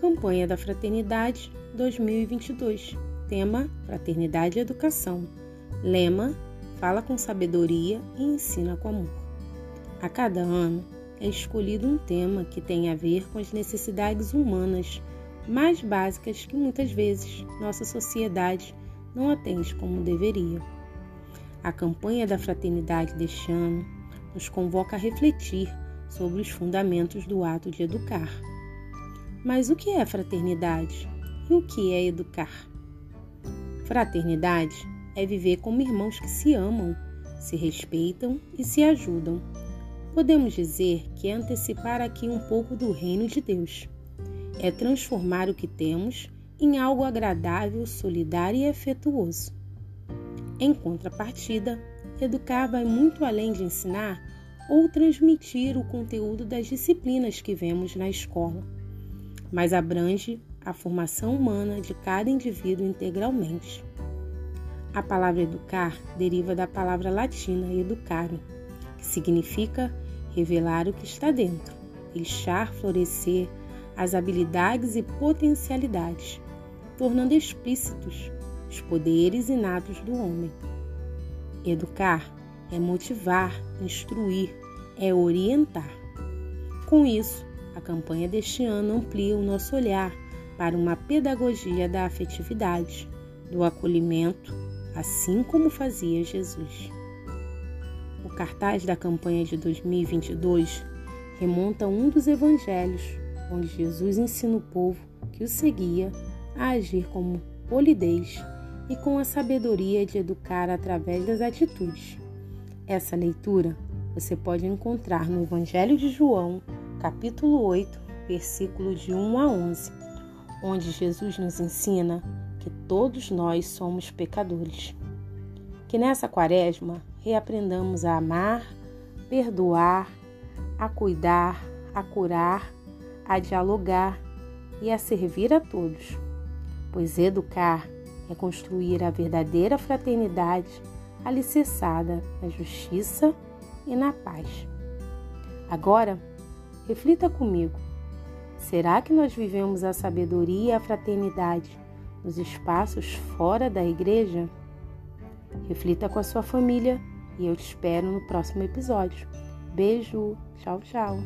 Campanha da Fraternidade 2022. Tema: Fraternidade e Educação. Lema: Fala com sabedoria e ensina com amor. A cada ano é escolhido um tema que tem a ver com as necessidades humanas mais básicas que muitas vezes nossa sociedade não atende como deveria. A campanha da fraternidade deste ano nos convoca a refletir sobre os fundamentos do ato de educar. Mas o que é fraternidade e o que é educar? Fraternidade é viver como irmãos que se amam, se respeitam e se ajudam. Podemos dizer que é antecipar aqui um pouco do reino de Deus. É transformar o que temos em algo agradável, solidário e afetuoso. Em contrapartida, educar vai muito além de ensinar ou transmitir o conteúdo das disciplinas que vemos na escola, mas abrange a formação humana de cada indivíduo integralmente. A palavra educar deriva da palavra latina educare, que significa revelar o que está dentro, deixar florescer as habilidades e potencialidades, tornando explícitos os poderes inatos do homem. Educar é motivar, instruir, é orientar. Com isso, a campanha deste ano amplia o nosso olhar para uma pedagogia da afetividade, do acolhimento, assim como fazia Jesus. O cartaz da campanha de 2022 remonta a um dos evangelhos, onde Jesus ensina o povo que o seguia a agir como polidez e com a sabedoria de educar através das atitudes. Essa leitura você pode encontrar no Evangelho de João, capítulo 8, versículo de 1 a 11, onde Jesus nos ensina que todos nós somos pecadores. Que nessa quaresma reaprendamos a amar, perdoar, a cuidar, a curar, a dialogar e a servir a todos, pois educar é construir a verdadeira fraternidade alicerçada na justiça e na paz. Agora, Reflita comigo. Será que nós vivemos a sabedoria e a fraternidade nos espaços fora da igreja? Reflita com a sua família e eu te espero no próximo episódio. Beijo, tchau, tchau.